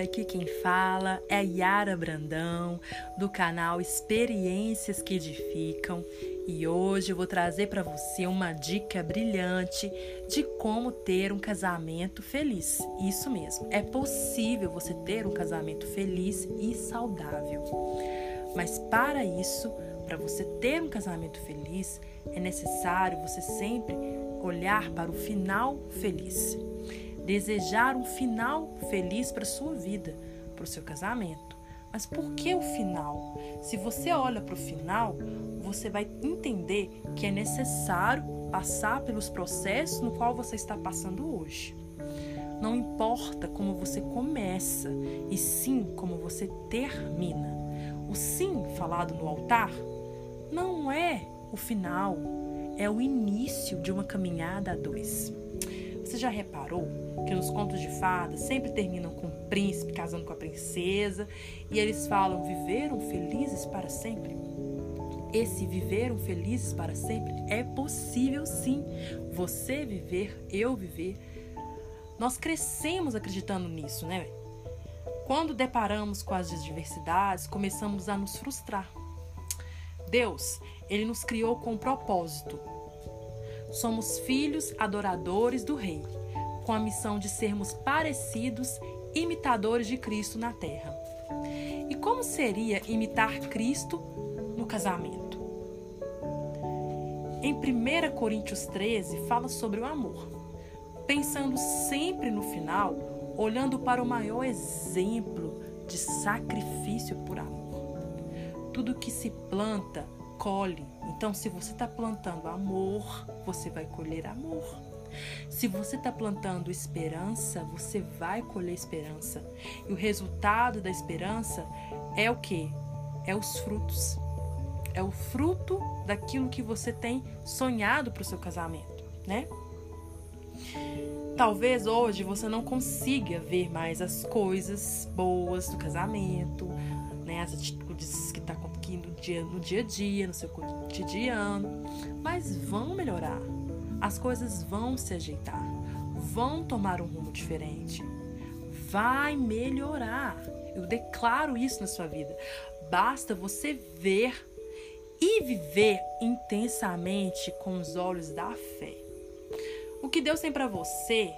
aqui quem fala é Yara Brandão, do canal Experiências que Edificam, e hoje eu vou trazer para você uma dica brilhante de como ter um casamento feliz. Isso mesmo, é possível você ter um casamento feliz e saudável. Mas para isso, para você ter um casamento feliz, é necessário você sempre olhar para o final feliz desejar um final feliz para sua vida, para o seu casamento. Mas por que o final? Se você olha para o final, você vai entender que é necessário passar pelos processos no qual você está passando hoje. Não importa como você começa, e sim como você termina. O sim falado no altar não é o final, é o início de uma caminhada a dois. Você já reparou que nos contos de fadas sempre terminam com o príncipe casando com a princesa e eles falam viveram felizes para sempre? Esse viveram felizes para sempre é possível sim. Você viver, eu viver. Nós crescemos acreditando nisso, né? Quando deparamos com as adversidades, começamos a nos frustrar. Deus, ele nos criou com um propósito, Somos filhos adoradores do Rei, com a missão de sermos parecidos, imitadores de Cristo na terra. E como seria imitar Cristo no casamento? Em 1 Coríntios 13 fala sobre o amor, pensando sempre no final, olhando para o maior exemplo de sacrifício por amor. Tudo que se planta, colhe então, se você está plantando amor, você vai colher amor. Se você está plantando esperança, você vai colher esperança. E o resultado da esperança é o que? É os frutos. É o fruto daquilo que você tem sonhado para o seu casamento, né? Talvez hoje você não consiga ver mais as coisas boas do casamento, né? As atitudes que está aqui no dia, no dia a dia, no seu cotidiano, mas vão melhorar. As coisas vão se ajeitar, vão tomar um rumo diferente. Vai melhorar. Eu declaro isso na sua vida. Basta você ver e viver intensamente com os olhos da fé. O que Deus tem para você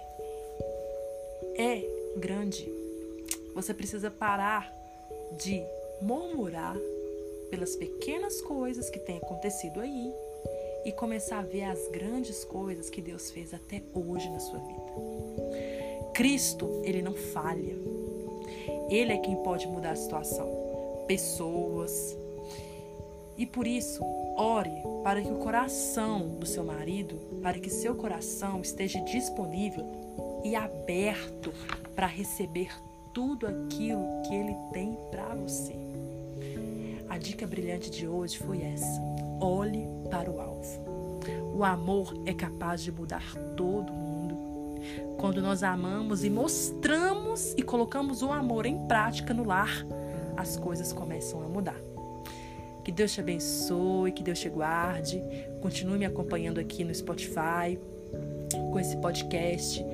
é grande. Você precisa parar de murmurar pelas pequenas coisas que têm acontecido aí e começar a ver as grandes coisas que Deus fez até hoje na sua vida. Cristo, ele não falha. Ele é quem pode mudar a situação. Pessoas. E por isso, ore para que o coração do seu marido, para que seu coração esteja disponível e aberto para receber tudo aquilo que ele tem para você. A dica brilhante de hoje foi essa: olhe para o alvo. O amor é capaz de mudar todo mundo. Quando nós amamos e mostramos e colocamos o amor em prática no lar, as coisas começam a mudar. Que Deus te abençoe, que Deus te guarde. Continue me acompanhando aqui no Spotify com esse podcast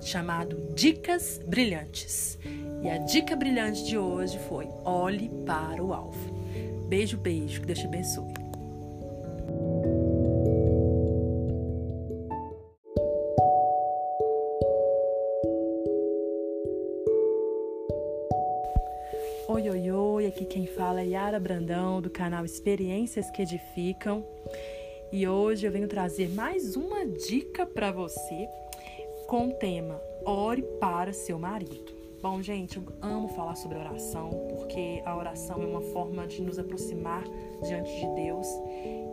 chamado Dicas Brilhantes. E a dica brilhante de hoje foi: olhe para o alvo. Beijo, beijo. Que Deus te abençoe. Oi, oi, oi, aqui quem fala é Yara Brandão, do canal Experiências que Edificam. E hoje eu venho trazer mais uma dica para você com o tema Ore para seu marido. Bom, gente, eu amo falar sobre oração, porque a oração é uma forma de nos aproximar diante de Deus.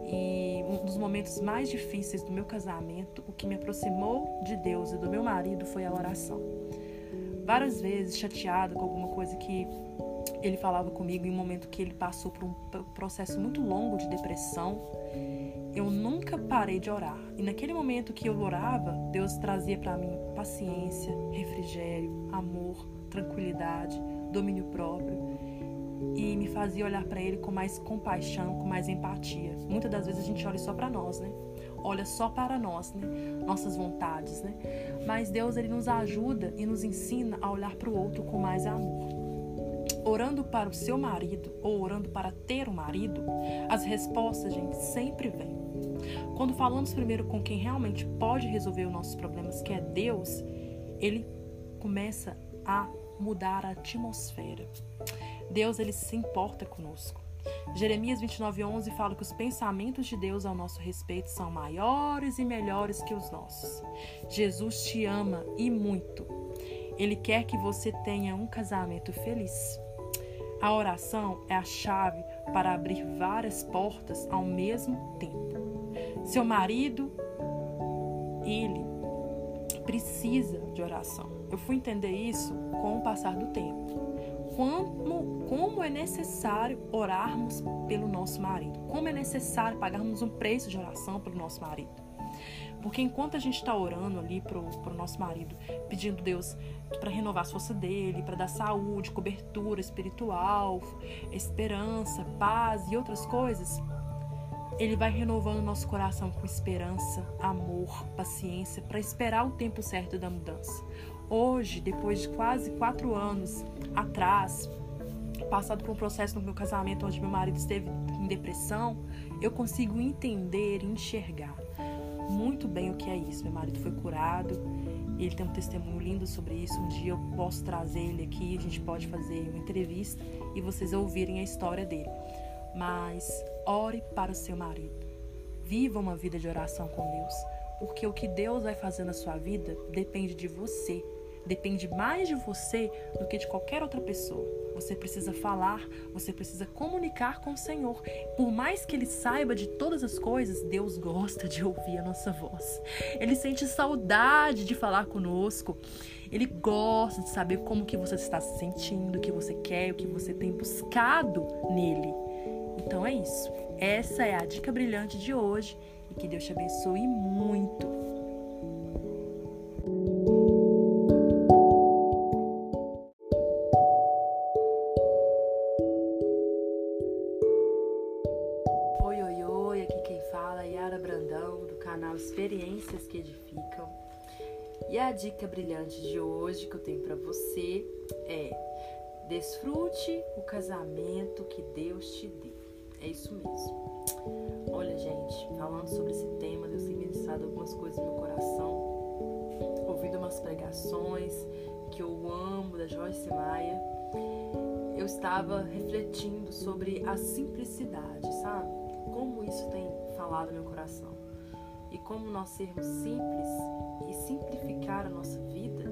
E um dos momentos mais difíceis do meu casamento, o que me aproximou de Deus e do meu marido foi a oração. Várias vezes chateada com alguma coisa que ele falava comigo em um momento que ele passou por um processo muito longo de depressão, eu nunca parei de orar. E naquele momento que eu orava, Deus trazia para mim paciência, refrigério, amor, tranquilidade, domínio próprio e me fazia olhar para ele com mais compaixão, com mais empatia. Muitas das vezes a gente olha só para nós, né? olha só para nós, né? Nossas vontades, né? Mas Deus ele nos ajuda e nos ensina a olhar para o outro com mais amor. Orando para o seu marido ou orando para ter um marido, as respostas, gente, sempre vêm. Quando falamos primeiro com quem realmente pode resolver os nossos problemas, que é Deus, ele começa a mudar a atmosfera. Deus ele se importa conosco. Jeremias 29:11 fala que os pensamentos de Deus ao nosso respeito são maiores e melhores que os nossos. Jesus te ama e muito. Ele quer que você tenha um casamento feliz. A oração é a chave para abrir várias portas ao mesmo tempo. Seu marido, ele precisa de oração. Eu fui entender isso com o passar do tempo como, como é necessário orarmos pelo nosso marido, como é necessário pagarmos um preço de oração pelo nosso marido. Porque enquanto a gente está orando ali pro, pro nosso marido, pedindo Deus para renovar a força dele, para dar saúde, cobertura espiritual, esperança, paz e outras coisas, ele vai renovando nosso coração com esperança, amor, paciência, para esperar o tempo certo da mudança. Hoje, depois de quase quatro anos atrás, passado por um processo no meu casamento onde meu marido esteve em depressão, eu consigo entender enxergar muito bem o que é isso. Meu marido foi curado, ele tem um testemunho lindo sobre isso. Um dia eu posso trazer ele aqui, a gente pode fazer uma entrevista e vocês ouvirem a história dele. Mas ore para o seu marido. Viva uma vida de oração com Deus, porque o que Deus vai fazer na sua vida depende de você depende mais de você do que de qualquer outra pessoa. Você precisa falar, você precisa comunicar com o Senhor. Por mais que ele saiba de todas as coisas, Deus gosta de ouvir a nossa voz. Ele sente saudade de falar conosco. Ele gosta de saber como que você está se sentindo, o que você quer, o que você tem buscado nele. Então é isso. Essa é a dica brilhante de hoje e que Deus te abençoe muito. Experiências que edificam. E a dica brilhante de hoje que eu tenho para você é: desfrute o casamento que Deus te deu. É isso mesmo. Olha, gente, falando sobre esse tema, Deus tem ministrado algumas coisas no meu coração, ouvindo umas pregações que eu amo da Joyce Maia. Eu estava refletindo sobre a simplicidade, sabe? Como isso tem falado no meu coração e como nós sermos simples e simplificar a nossa vida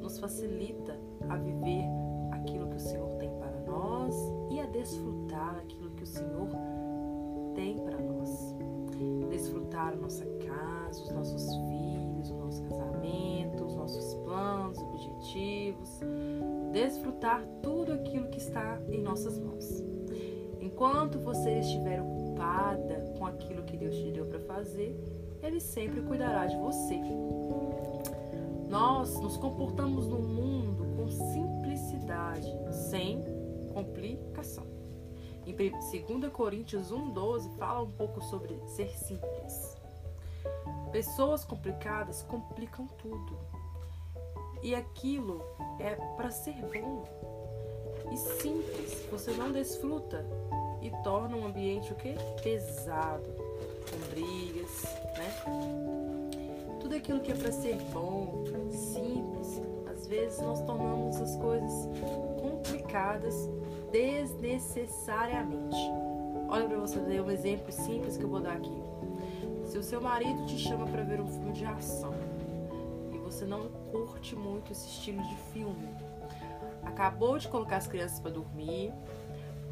nos facilita a viver aquilo que o Senhor tem para nós e a desfrutar aquilo que o Senhor tem para nós. Desfrutar a nossa casa, os nossos filhos, o nosso casamento, os nossos planos, objetivos, desfrutar tudo aquilo que está em nossas mãos. Enquanto você estiver ocupada com aquilo que Deus te deu para fazer, ele sempre cuidará de você. Nós nos comportamos no mundo com simplicidade, sem complicação. Em 2 Coríntios 1,12 fala um pouco sobre ser simples. Pessoas complicadas complicam tudo. E aquilo é para ser bom. E simples, você não desfruta e torna um ambiente o quê? Pesado, com brigas, né? Tudo aquilo que é para ser bom, simples, às vezes nós tornamos as coisas complicadas desnecessariamente. Olha para você ver um exemplo simples que eu vou dar aqui. Se o seu marido te chama para ver um filme de ação e você não curte muito esse estilo de filme, acabou de colocar as crianças para dormir,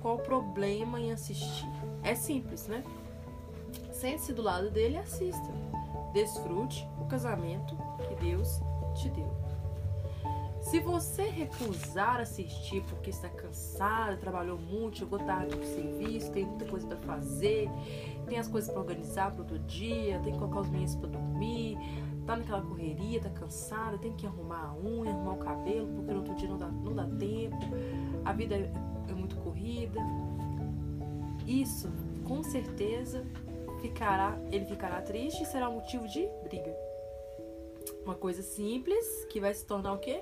qual o problema em assistir? É simples, né? Sente-se do lado dele e assista. Desfrute o casamento que Deus te deu. Se você recusar assistir porque está cansado, trabalhou muito, chegou tarde do serviço, tem muita coisa para fazer, tem as coisas para organizar para outro dia, tem que colocar os meninos para dormir, tá naquela correria, tá cansada, tem que arrumar a unha, arrumar o cabelo, porque no outro dia não dá, não dá tempo, a vida é, é muito corrida. Isso, com certeza, ficará, ele ficará triste e será motivo de briga. Uma coisa simples que vai se tornar o quê?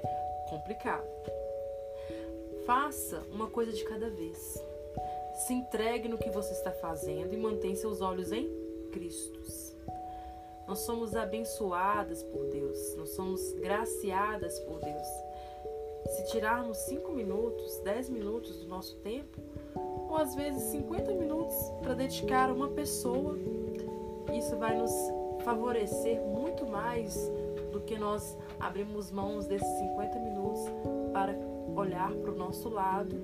Complicado. Faça uma coisa de cada vez. Se entregue no que você está fazendo e mantenha seus olhos em Cristo. Nós somos abençoadas por Deus, nós somos graciadas por Deus. Se tirarmos 5 minutos, 10 minutos do nosso tempo, ou às vezes 50 minutos para dedicar a uma pessoa, isso vai nos favorecer muito mais do que nós abrimos mãos desses 50 minutos para olhar para o nosso lado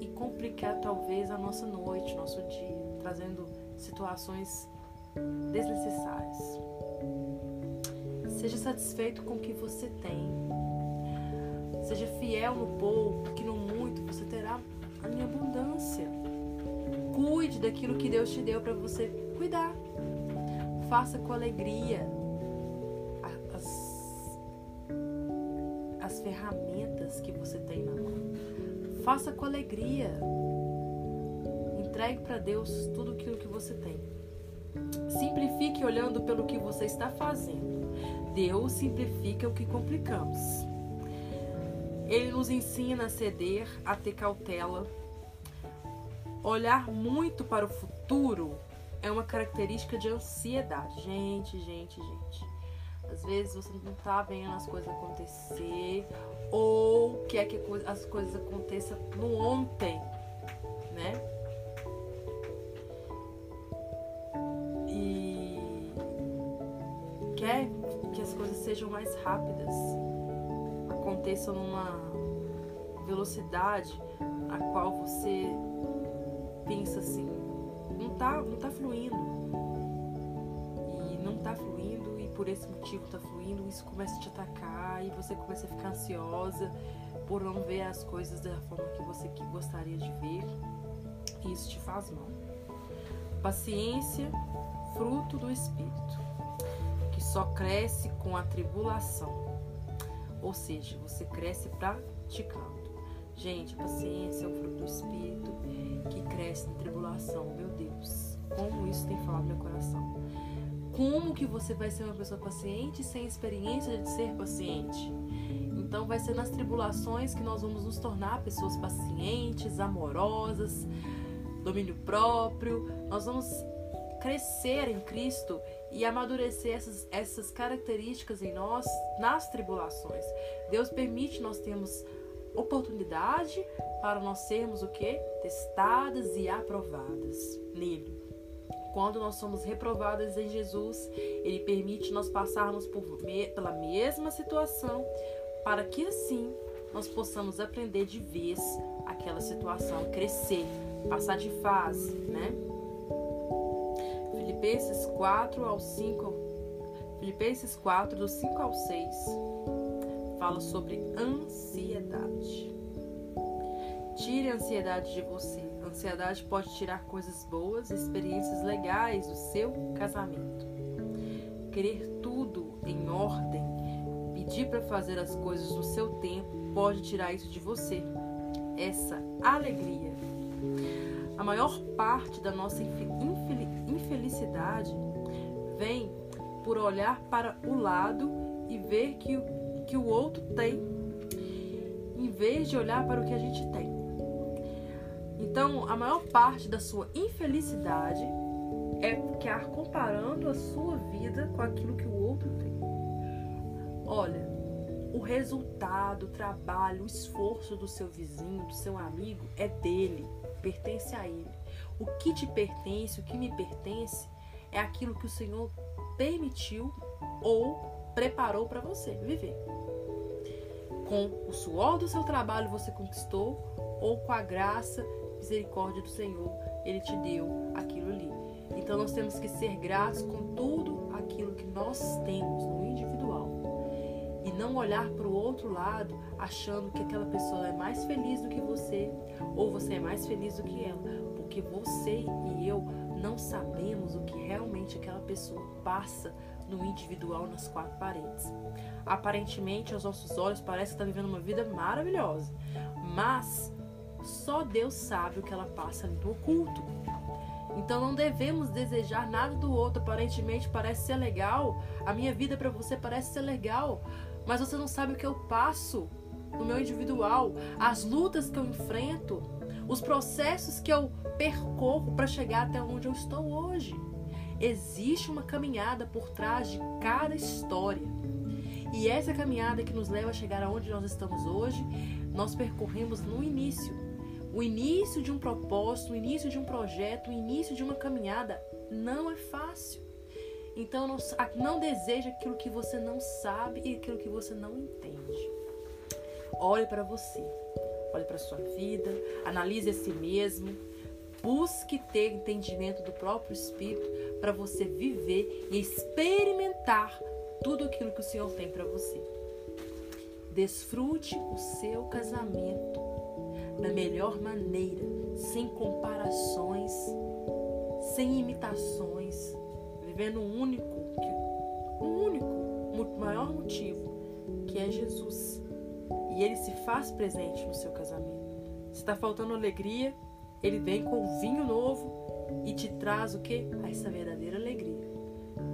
e complicar talvez a nossa noite, nosso dia, trazendo situações desnecessárias. Seja satisfeito com o que você tem. Seja fiel no pouco, que no muito você terá em abundância. Cuide daquilo que Deus te deu para você cuidar. Faça com alegria as, as ferramentas que você tem na mão. Faça com alegria. Entregue para Deus tudo aquilo que você tem. Simplifique olhando pelo que você está fazendo. Deus simplifica o que complicamos. Ele nos ensina a ceder, a ter cautela. Olhar muito para o futuro é uma característica de ansiedade. Gente, gente, gente. Às vezes você não está vendo as coisas acontecer ou quer que as coisas aconteçam no ontem, né? E quer que as coisas sejam mais rápidas aconteçam numa velocidade a qual você pensa assim, não tá, não tá fluindo. E não tá fluindo e por esse motivo tá fluindo, isso começa a te atacar e você começa a ficar ansiosa por não ver as coisas da forma que você gostaria de ver. E isso te faz mal. Paciência, fruto do espírito, que só cresce com a tribulação ou seja, você cresce praticando. Gente, paciência é o fruto do Espírito que cresce na tribulação. Meu Deus, como isso tem falado no meu coração. Como que você vai ser uma pessoa paciente sem experiência de ser paciente? Então vai ser nas tribulações que nós vamos nos tornar pessoas pacientes, amorosas, domínio próprio. Nós vamos crescer em Cristo e amadurecer essas, essas características em nós nas tribulações. Deus permite nós termos oportunidade para nós sermos o que? Testadas e aprovadas nele. Quando nós somos reprovadas em Jesus, Ele permite nós passarmos por, pela mesma situação, para que assim nós possamos aprender de vez aquela situação, crescer, passar de fase, né? Filipenses 4 ao 5, Filipenses 4 do 5 ao 6 fala sobre ansiedade. Tire a ansiedade de você. A ansiedade pode tirar coisas boas, experiências legais do seu casamento. Querer tudo em ordem, pedir para fazer as coisas no seu tempo pode tirar isso de você. Essa alegria. A maior parte da nossa infelicidade vem por olhar para o lado e ver que, que o outro tem, em vez de olhar para o que a gente tem. Então, a maior parte da sua infelicidade é ficar comparando a sua vida com aquilo que o outro tem. Olha, o resultado, o trabalho, o esforço do seu vizinho, do seu amigo é dele pertence a Ele. O que te pertence, o que me pertence, é aquilo que o Senhor permitiu ou preparou para você viver. Com o suor do seu trabalho você conquistou, ou com a graça, misericórdia do Senhor, Ele te deu aquilo ali. Então nós temos que ser gratos com tudo aquilo que nós temos no individual e não olhar para o outro lado achando que aquela pessoa é mais feliz do que você ou você é mais feliz do que ela, porque você e eu não sabemos o que realmente aquela pessoa passa no individual nas quatro paredes. Aparentemente, aos nossos olhos, parece que está vivendo uma vida maravilhosa, mas só Deus sabe o que ela passa no oculto. Então não devemos desejar nada do outro. Aparentemente parece ser legal, a minha vida para você parece ser legal, mas você não sabe o que eu passo no meu individual, as lutas que eu enfrento, os processos que eu percorro para chegar até onde eu estou hoje. Existe uma caminhada por trás de cada história. E essa caminhada que nos leva a chegar aonde nós estamos hoje, nós percorremos no início. O início de um propósito, o início de um projeto, o início de uma caminhada não é fácil. Então não, não deseja aquilo que você não sabe e aquilo que você não entende. Olhe para você, olhe para sua vida, analise a si mesmo, busque ter entendimento do próprio Espírito para você viver e experimentar tudo aquilo que o Senhor tem para você. Desfrute o seu casamento da melhor maneira, sem comparações, sem imitações, vivendo um único, um único, maior motivo, que é Jesus. E ele se faz presente no seu casamento. Se está faltando alegria, ele vem com vinho novo e te traz o que? Essa verdadeira alegria.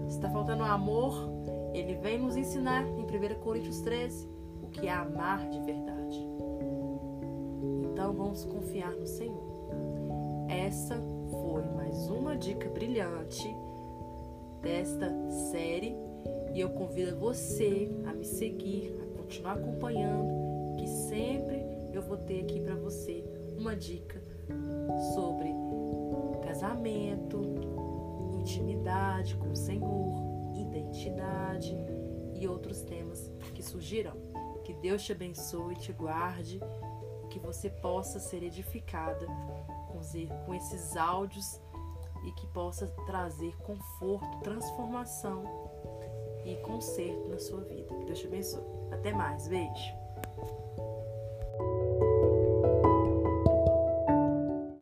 Se está faltando amor, ele vem nos ensinar em 1 Coríntios 13 o que é amar de verdade. Então vamos confiar no Senhor. Essa foi mais uma dica brilhante desta série e eu convido você a me seguir, a continuar acompanhando, que sempre eu vou ter aqui para você uma dica sobre casamento, intimidade com o Senhor, identidade e outros temas que surgirão. Que Deus te abençoe, te guarde, que você possa ser edificada com esses áudios e que possa trazer conforto, transformação e conserto na sua vida. Que Deus te abençoe. Até mais. Beijo.